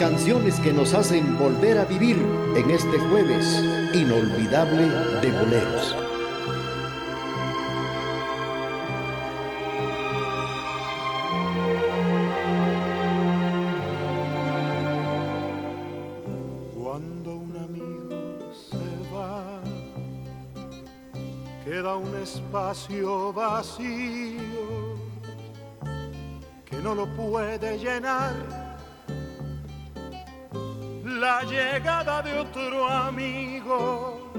canciones que nos hacen volver a vivir en este jueves inolvidable de boleros. Cuando un amigo se va, queda un espacio vacío que no lo puede llenar llegada de otro amigo.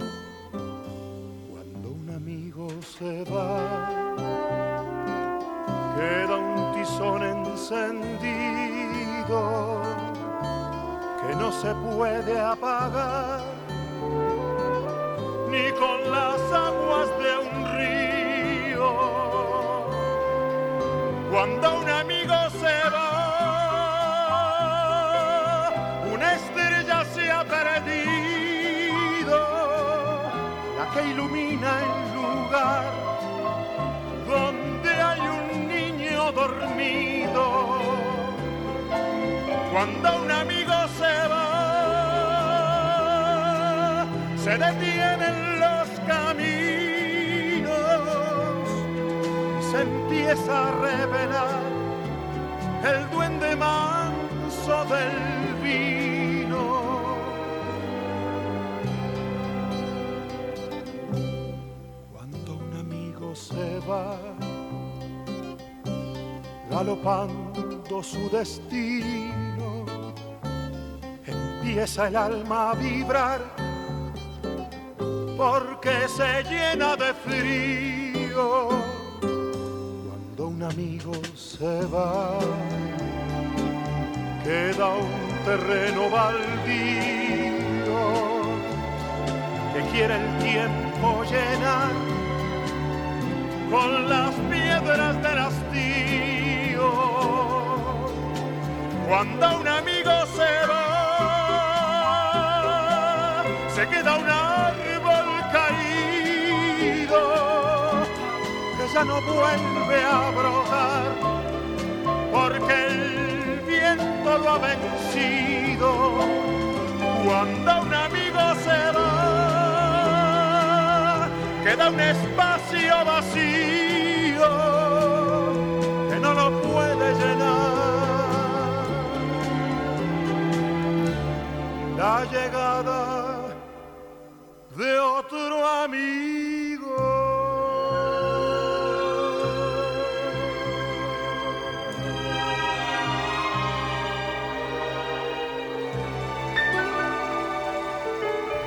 Cuando un amigo se va, queda un tizón encendido que no se puede apagar ni con las aguas de un río. Cuando un amigo se va, ilumina el lugar donde hay un niño dormido. Cuando un amigo se va, se detienen los caminos y se empieza a revelar el duende manso del vino. Se va, galopando su destino, empieza el alma a vibrar porque se llena de frío. Cuando un amigo se va, queda un terreno baldío que quiere el tiempo llenar con las piedras del hastío. Cuando un amigo se va, se queda un árbol caído que ya no vuelve a brotar porque el viento lo ha vencido. Cuando un amigo se va, queda un espacio vacío que no lo puede llenar. La llegada de otro amigo.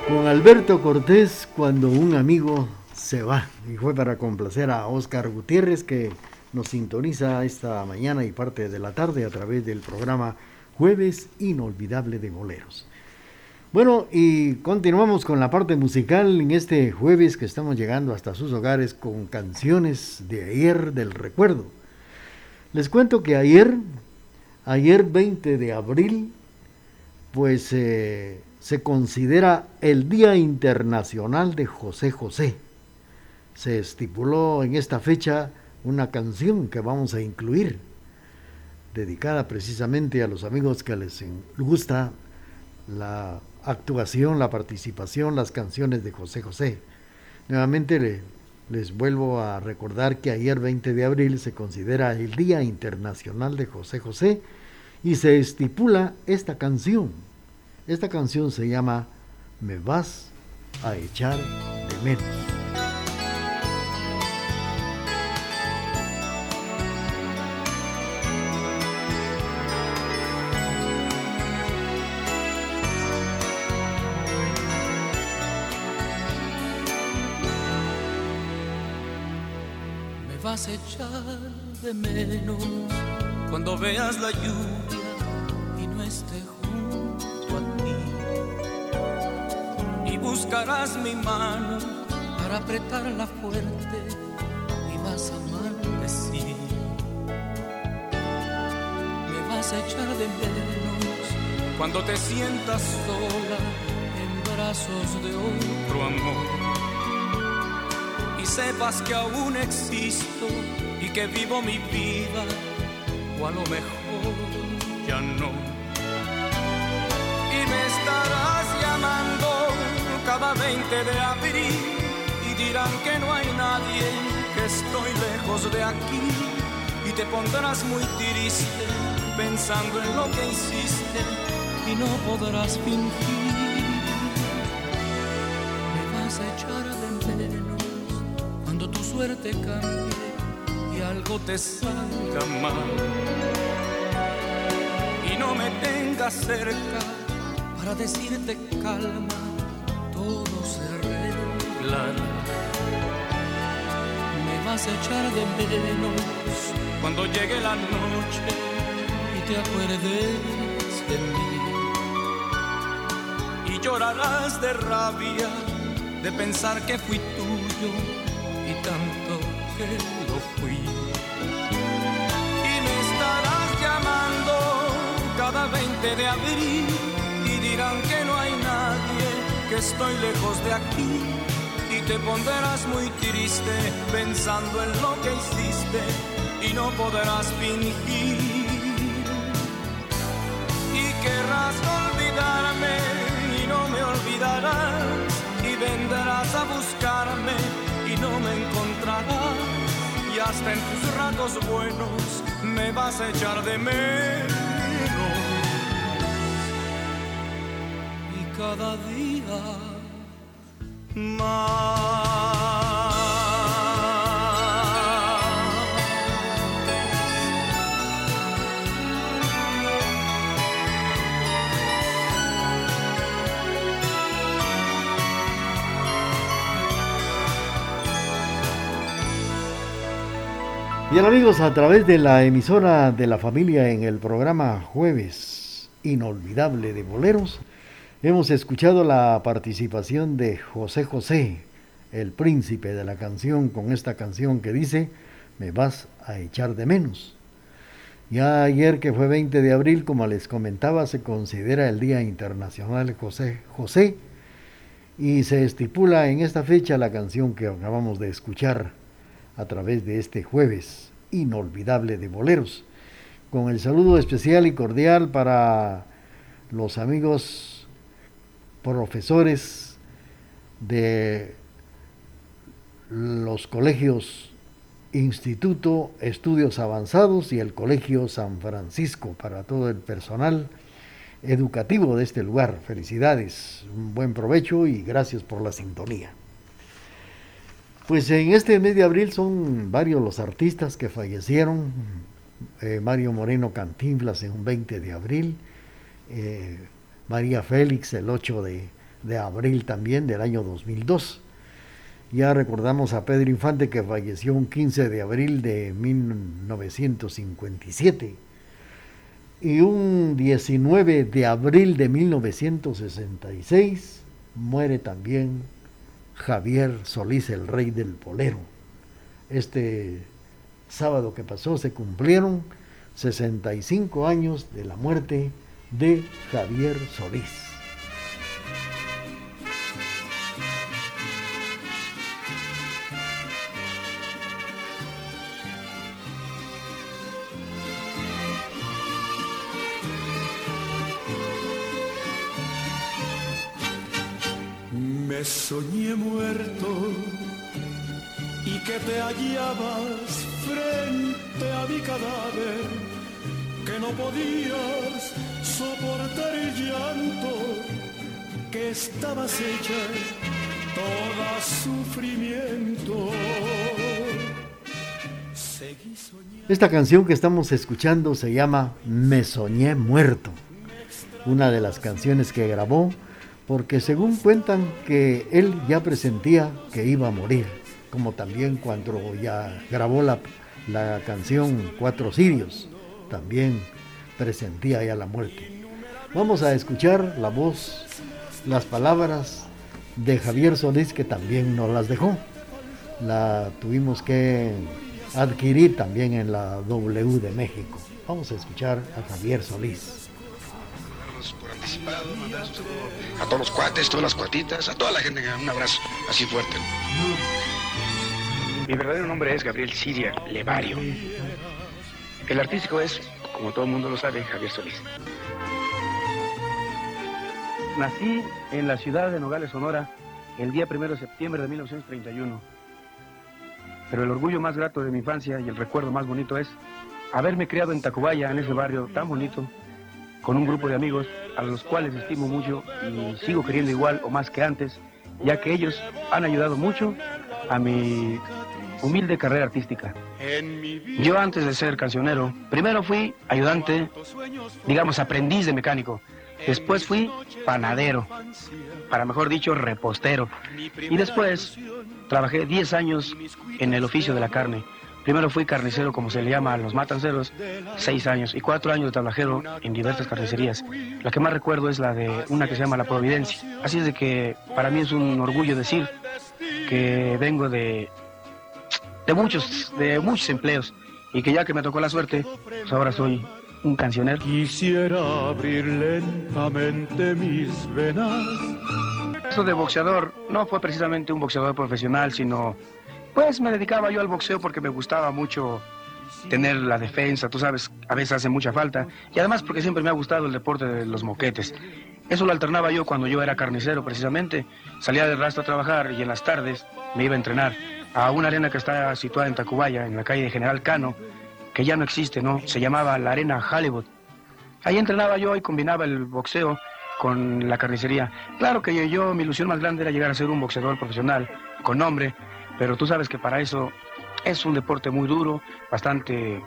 Con Alberto Cortés, cuando un amigo se va. Y fue para complacer a Oscar Gutiérrez que nos sintoniza esta mañana y parte de la tarde a través del programa Jueves Inolvidable de Boleros. Bueno, y continuamos con la parte musical en este jueves que estamos llegando hasta sus hogares con canciones de ayer del recuerdo. Les cuento que ayer, ayer 20 de abril, pues eh, se considera el Día Internacional de José José se estipuló en esta fecha una canción que vamos a incluir, dedicada precisamente a los amigos que les gusta la actuación, la participación, las canciones de José José. Nuevamente les vuelvo a recordar que ayer 20 de abril se considera el Día Internacional de José José y se estipula esta canción. Esta canción se llama Me vas a echar de menos. Vas a echar de menos cuando veas la lluvia y no esté junto a ti. Y buscarás mi mano para apretarla fuerte y vas a maldecir. Me vas a echar de menos cuando te sientas sola en brazos de otro amor sepas que aún existo y que vivo mi vida, o a lo mejor ya no. y me estarás llamando cada 20 de abril y dirán que no hay nadie, que estoy lejos de aquí y te pondrás muy triste pensando en lo que hiciste y no podrás fingir. Suerte cambie y algo te salga mal. Y no me tengas cerca para decirte calma, todo se arreglará. Me vas a echar de menos cuando llegue la noche y te acuerdes de mí. Y llorarás de rabia de pensar que fui tuyo tanto que lo fui. Y me estarás llamando cada 20 de abril y dirán que no hay nadie, que estoy lejos de aquí. Y te pondrás muy triste pensando en lo que hiciste y no podrás fingir. Y querrás olvidarme y no me olvidarás y vendrás a buscarme me encontrarás y hasta en tus ratos buenos me vas a echar de menos y cada día más. Bien amigos, a través de la emisora de la familia en el programa Jueves Inolvidable de Boleros, hemos escuchado la participación de José José, el príncipe de la canción, con esta canción que dice, me vas a echar de menos. Ya ayer que fue 20 de abril, como les comentaba, se considera el Día Internacional José José y se estipula en esta fecha la canción que acabamos de escuchar a través de este jueves inolvidable de boleros. Con el saludo especial y cordial para los amigos profesores de los colegios Instituto Estudios Avanzados y el Colegio San Francisco, para todo el personal educativo de este lugar. Felicidades, un buen provecho y gracias por la sintonía. Pues en este mes de abril son varios los artistas que fallecieron. Eh, Mario Moreno Cantinflas en un 20 de abril. eh, María Félix el 8 de, de abril también del año 2002. Ya recordamos a Pedro Infante que falleció un 15 de abril de 1957. Y un 19 de abril de 1966 muere también Javier Solís, el rey del polero. Este sábado que pasó se cumplieron 65 años de la muerte de Javier Solís. Me soñé muerto y que te hallabas frente a mi cadáver, que no podías soportar el llanto, que estabas hecha toda sufrimiento. Esta canción que estamos escuchando se llama Me soñé muerto, una de las canciones que grabó porque según cuentan que él ya presentía que iba a morir, como también cuando ya grabó la, la canción Cuatro Sirios, también presentía ya la muerte. Vamos a escuchar la voz, las palabras de Javier Solís que también nos las dejó. La tuvimos que adquirir también en la W de México. Vamos a escuchar a Javier Solís. Mandar un saludo a todos los cuates, todas las cuatitas, a toda la gente, un abrazo así fuerte. Mi verdadero nombre es Gabriel Siria Levario. El artístico es, como todo el mundo lo sabe, Javier Solís. nací en la ciudad de Nogales, Sonora, el día 1 de septiembre de 1931. Pero el orgullo más grato de mi infancia y el recuerdo más bonito es haberme criado en Tacubaya, en ese barrio tan bonito, con un grupo de amigos a los cuales estimo mucho y sigo queriendo igual o más que antes, ya que ellos han ayudado mucho a mi humilde carrera artística. Yo antes de ser cancionero, primero fui ayudante, digamos aprendiz de mecánico, después fui panadero, para mejor dicho repostero, y después trabajé 10 años en el oficio de la carne. Primero fui carnicero, como se le llama a los matanceros, seis años y cuatro años de tablajero en diversas carnicerías. La que más recuerdo es la de una que se llama La Providencia. Así es de que para mí es un orgullo decir que vengo de, de muchos, de muchos empleos y que ya que me tocó la suerte, pues ahora soy un cancionero. Quisiera abrir lentamente mis venas. Eso de boxeador no fue precisamente un boxeador profesional, sino pues me dedicaba yo al boxeo porque me gustaba mucho tener la defensa, tú sabes, a veces hace mucha falta, y además porque siempre me ha gustado el deporte de los moquetes. Eso lo alternaba yo cuando yo era carnicero, precisamente. Salía del rastro a trabajar y en las tardes me iba a entrenar a una arena que está situada en Tacubaya, en la calle de General Cano, que ya no existe, ¿no? Se llamaba la Arena Hollywood. Ahí entrenaba yo y combinaba el boxeo con la carnicería. Claro que yo, mi ilusión más grande era llegar a ser un boxeador profesional, con nombre, pero tú sabes que para eso es un deporte muy duro, bastante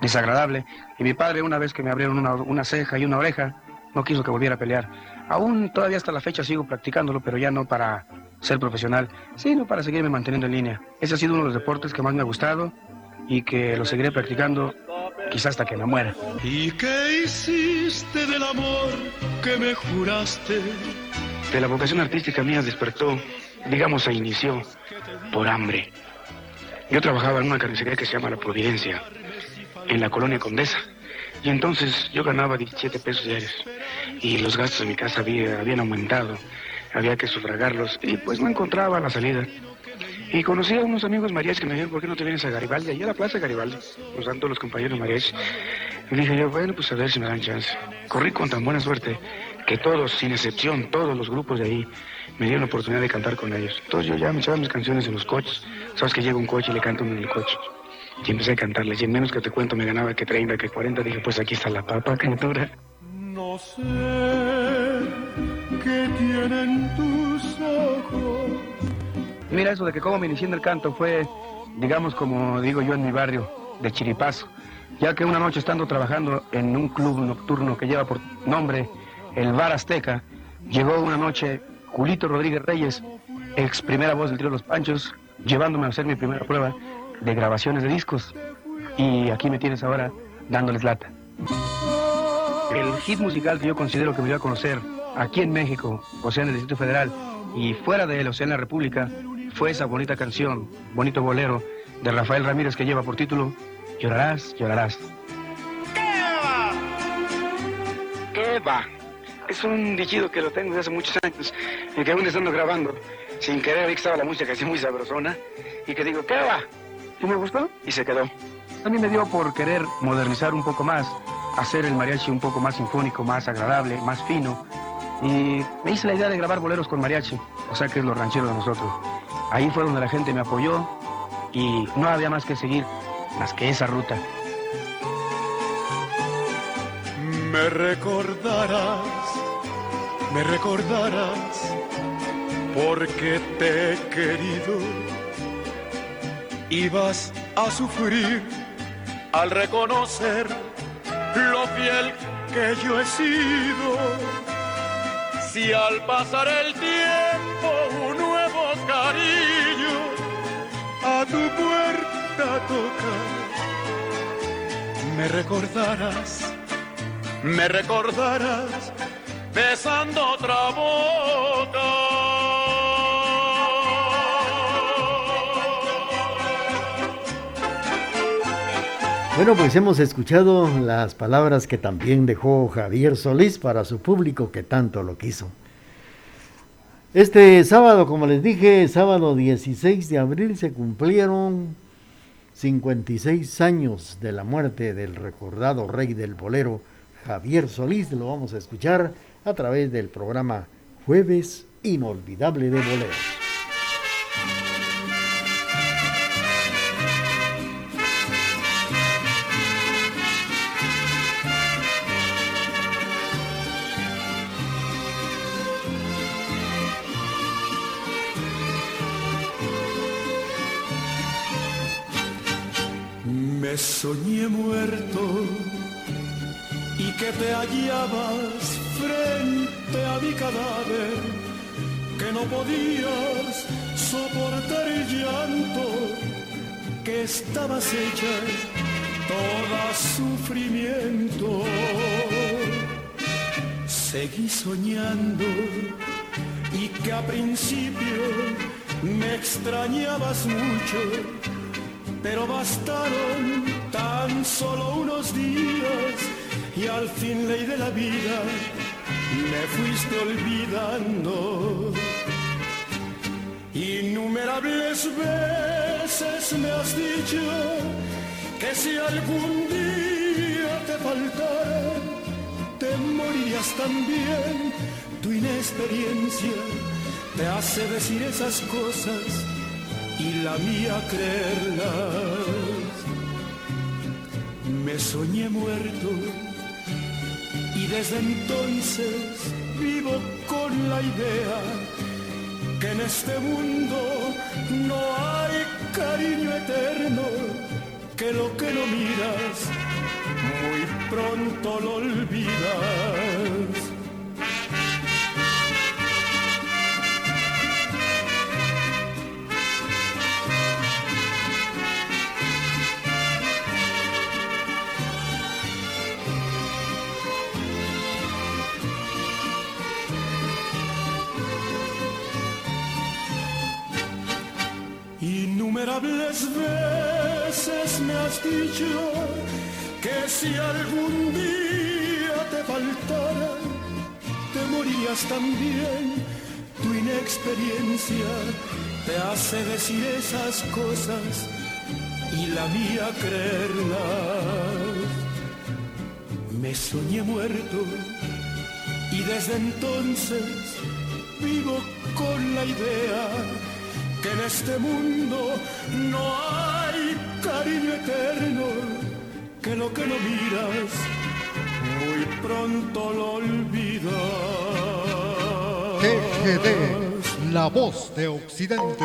desagradable. Y mi padre, una vez que me abrieron una, ceja y una oreja, no quiso que volviera a pelear. Aún todavía hasta la fecha sigo practicándolo, pero ya no para ser profesional, sino para seguirme manteniendo en línea. Ese ha sido uno de los deportes que más me ha gustado y que lo seguiré practicando quizás hasta que me muera. ¿Y qué hiciste del amor que me juraste? De la vocación artística mía despertó, digamos, se inició por hambre. Yo trabajaba en una carnicería que se llama La Providencia, en la colonia Condesa. Y entonces yo ganaba 17 pesos diarios. Y los gastos de mi casa habían aumentado. Había que sufragarlos. Y pues no encontraba la salida. Y conocí a unos amigos mariachis que me dijeron, ¿por qué no te vienes a Garibaldi? Allá a la plaza de Garibaldi. Nos dan todos los compañeros mariachis. Y dije yo, bueno, pues a ver si me dan chance. Corrí con tan buena suerte que todos, sin excepción, todos los grupos de ahí, me dieron la oportunidad de cantar con ellos. Entonces yo ya me echaba mis canciones en los coches. Sabes que llega un coche y le canto en el coche. Y empecé a cantarles. Y en menos que te cuento me ganaba que 30, que 40. Dije, pues aquí está la papa cantora. No sé qué tienen tus ojos. Mira, eso de que como me inicié en el canto fue, digamos, como digo yo en mi barrio, de chiripazo. Ya que una noche estando trabajando en un club nocturno que lleva por nombre el Bar Azteca, llegó una noche Julito Rodríguez Reyes, ex primera voz del trío Los Panchos, llevándome a hacer mi primera prueba de grabaciones de discos. Y aquí me tienes ahora dándoles lata. El hit musical que yo considero que me dio a conocer aquí en México, o sea, en el Distrito Federal, y fuera de él, o sea, en la República, fue esa bonita canción, bonito bolero, de Rafael Ramírez que lleva por título Llorarás, llorarás. ¿Qué va? ¿Qué va? Es un dichido que lo tengo desde hace muchos años y que aún estando grabando, sin querer vi que estaba la música así muy sabrosona y que digo, ¿qué va? Y me gustó y se quedó. También me dio por querer modernizar un poco más, hacer el mariachi un poco más sinfónico, más agradable, más fino. Y me hice la idea de grabar boleros con mariachi, o sea que es lo ranchero de nosotros. Ahí fue donde la gente me apoyó y no había más que seguir más que esa ruta. Me recordarás, me recordarás, porque te he querido. Ibas a sufrir al reconocer lo fiel que yo he sido. Si al pasar el tiempo un nuevo cariño a tu puerta toca, me recordarás me recordarás besando otra boca. Bueno, pues hemos escuchado las palabras que también dejó Javier Solís para su público que tanto lo quiso. Este sábado, como les dije, sábado 16 de abril se cumplieron 56 años de la muerte del recordado rey del bolero Javier Solís, lo vamos a escuchar a través del programa Jueves Inolvidable de Boleros. Me extrañabas mucho pero bastaron tan solo unos días y al fin ley de la vida me fuiste olvidando. Innumerables veces me has dicho que si algún día te faltara, te morirías también. Tu inexperiencia te hace decir esas cosas y la mía creerlas. Me soñé muerto y desde entonces vivo con la idea que en este mundo no hay cariño eterno, que lo que no miras muy pronto lo olvidas. Dicho que si algún día te faltara, te morirías también. Tu inexperiencia te hace decir esas cosas y la mía creerlas. Me soñé muerto y desde entonces vivo con la idea que en este mundo no hay cariño eterno, que lo que no miras muy pronto lo olvidas. TGD, la voz de Occidente.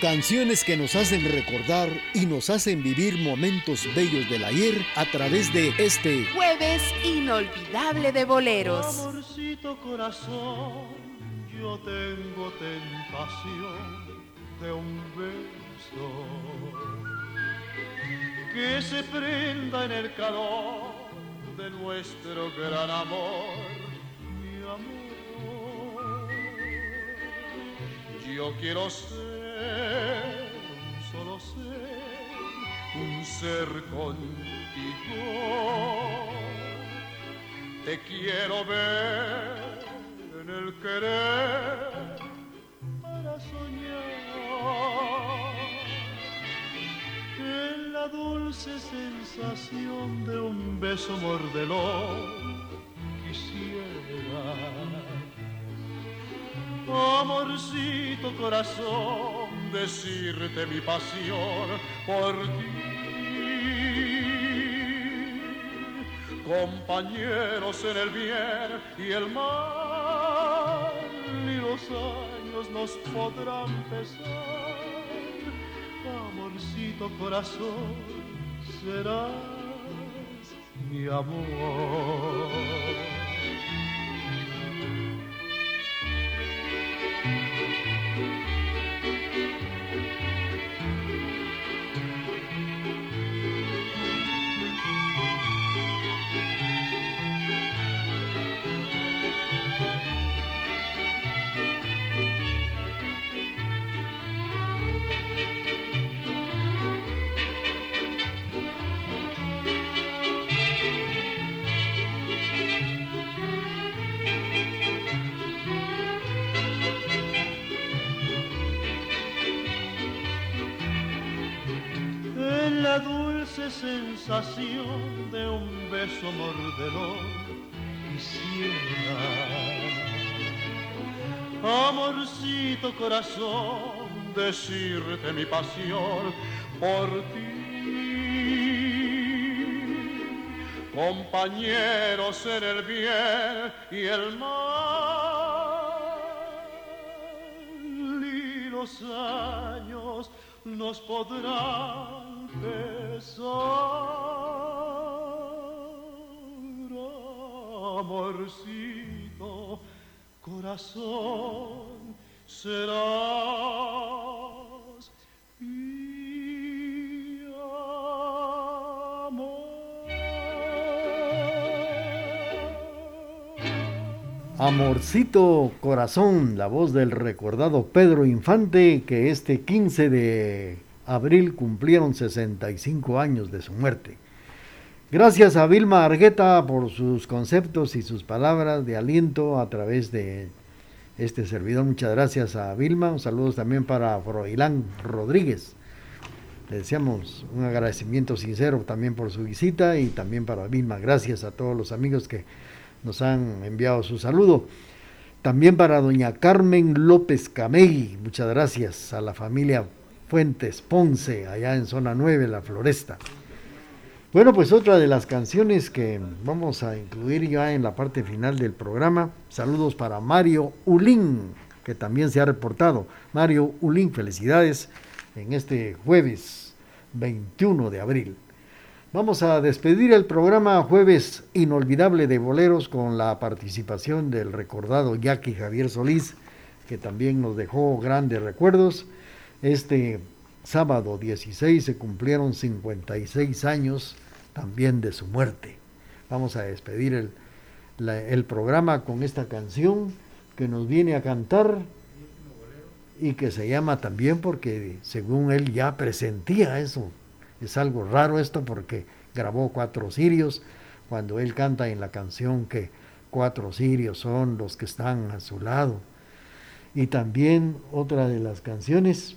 Canciones que nos hacen recordar y nos hacen vivir momentos bellos del ayer a través de este jueves inolvidable de boleros. Amorcito corazón, yo tengo tentación de un beso que se prenda en el calor de nuestro gran amor, mi amor. Yo quiero ser un solo ser, un ser contigo. Te quiero ver en el querer para soñar en la dulce sensación de un beso mordelón quisiera amorcito corazón, decirte mi pasión por ti. Compañeros en el bien y el mal, ni los años nos podrán pesar. Amorcito corazón, serás mi amor. Sensación de un beso mordedor quisiera. Amorcito corazón, decirte mi pasión por ti. Compañeros en el bien y el mal. Y los años nos podrán amorcito, corazón, serás. Amorcito Corazón, la voz del recordado Pedro Infante, que este 15 de abril cumplieron 65 años de su muerte. Gracias a Vilma Argueta por sus conceptos y sus palabras de aliento a través de este servidor. Muchas gracias a Vilma. Un saludo también para Froilán Rodríguez. Le deseamos un agradecimiento sincero también por su visita y también para Vilma. Gracias a todos los amigos que nos han enviado su saludo. También para doña Carmen López Camegui. Muchas gracias a la familia Fuentes Ponce, allá en zona 9, La Floresta. Bueno, pues otra de las canciones que vamos a incluir ya en la parte final del programa. Saludos para Mario Ulín, que también se ha reportado. Mario Ulín, felicidades en este jueves 21 de abril. Vamos a despedir el programa Jueves Inolvidable de Boleros con la participación del recordado Jackie Javier Solís, que también nos dejó grandes recuerdos. Este sábado 16 se cumplieron 56 años también de su muerte. Vamos a despedir el, programa con esta canción que nos viene a cantar y que se llama también porque según él ya presentía eso. Es algo raro esto porque grabó cuatro sirios cuando él canta en la canción que cuatro sirios son los que están a su lado. Y también otra de las canciones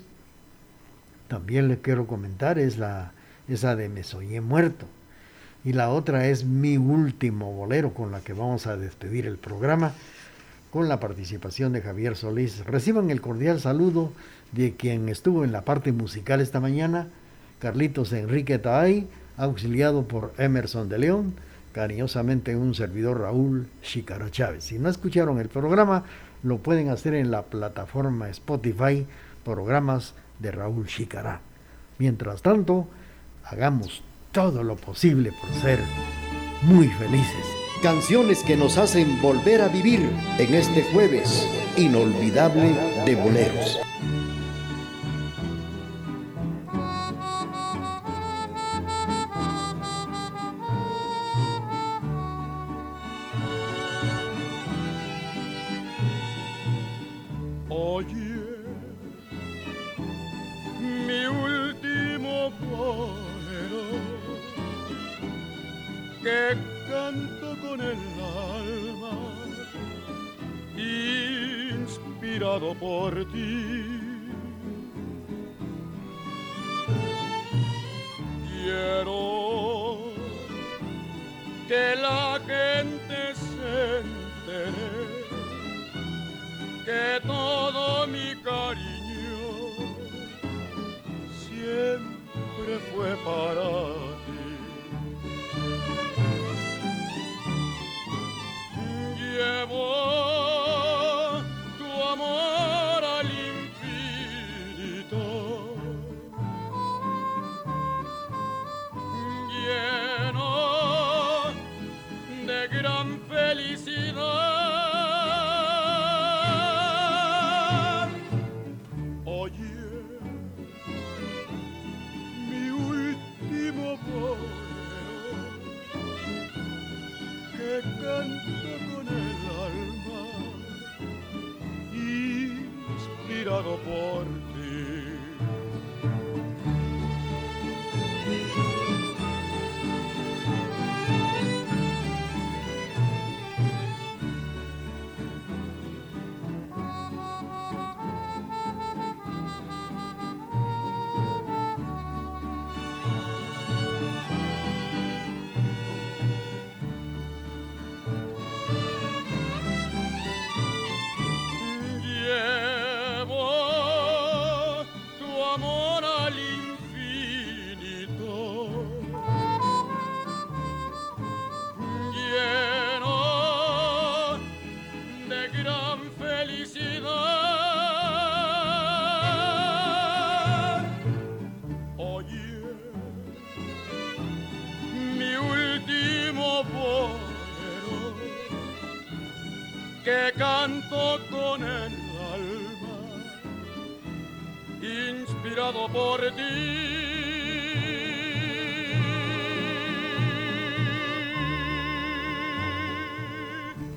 también le quiero comentar es la esa de Me soñé muerto. Y la otra es Mi último bolero con la que vamos a despedir el programa con la participación de Javier Solís. Reciban el cordial saludo de quien estuvo en la parte musical esta mañana, Carlitos Enrique Taay, auxiliado por Emerson de León, cariñosamente un servidor Raúl Chicara Chávez. Si no escucharon el programa, lo pueden hacer en la plataforma Spotify, programas de Raúl Chicará. Mientras tanto, hagamos todo lo posible por ser muy felices. Canciones que nos hacen volver a vivir en este jueves inolvidable de boleros. por ti. gran felicidad. Oye, mi último bolero que canto con el alma, inspirado por amor.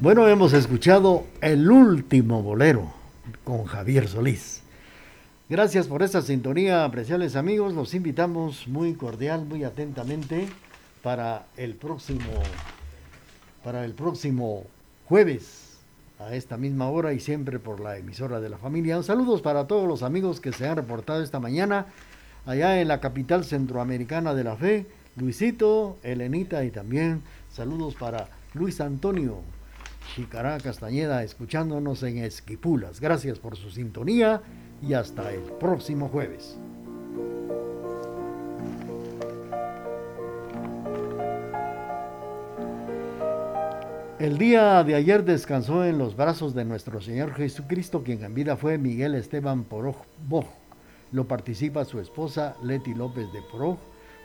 Bueno, hemos escuchado el último bolero con Javier Solís. Gracias por esta sintonía, apreciables amigos. Los invitamos muy cordial, muy atentamente para el próximo para el próximo jueves a esta misma hora y siempre por la emisora de la familia. Saludos para todos los amigos que se han reportado esta mañana allá en la capital centroamericana de la fe, Luisito, Elenita y también saludos para Luis Antonio, Chicará Castañeda escuchándonos en Esquipulas. Gracias por su sintonía y hasta el próximo jueves. El día de ayer descansó en los brazos de nuestro Señor Jesucristo, quien en vida fue Miguel Esteban Poroj Boj. Lo participa su esposa Leti López de Poroj,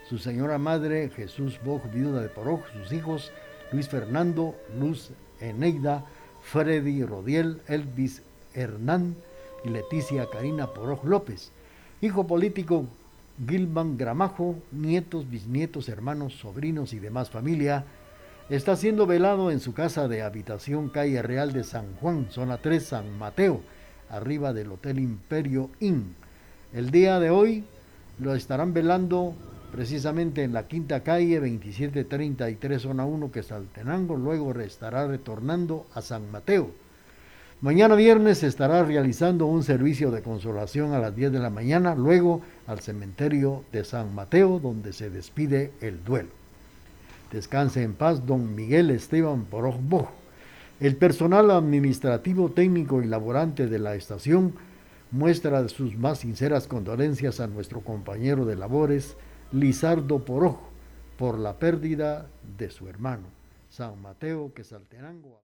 su señora madre Jesús Boj, viuda de Poroj, sus hijos Luis Fernando, Luz Eneida, Freddy Rodiel, Elvis Hernán y Leticia Karina Poroj López. Hijo político Gilman Gramajo, nietos, bisnietos, hermanos, sobrinos y demás familia, está siendo velado en su casa de habitación calle Real de San Juan, zona 3, San Mateo, arriba del Hotel Imperio Inn. El día de hoy lo estarán velando precisamente en la quinta calle 2733 zona 1 que es Altenango, luego estará retornando a San Mateo. Mañana viernes estará realizando un servicio de consolación a las 10 de la mañana, luego al cementerio de San Mateo donde se despide el duelo. Descanse en paz don Miguel Esteban Porojbo. El personal administrativo, técnico y laborante de la estación muestra sus más sinceras condolencias a nuestro compañero de labores, Lizardo Porojo por la pérdida de su hermano, San Mateo Quesaltenango.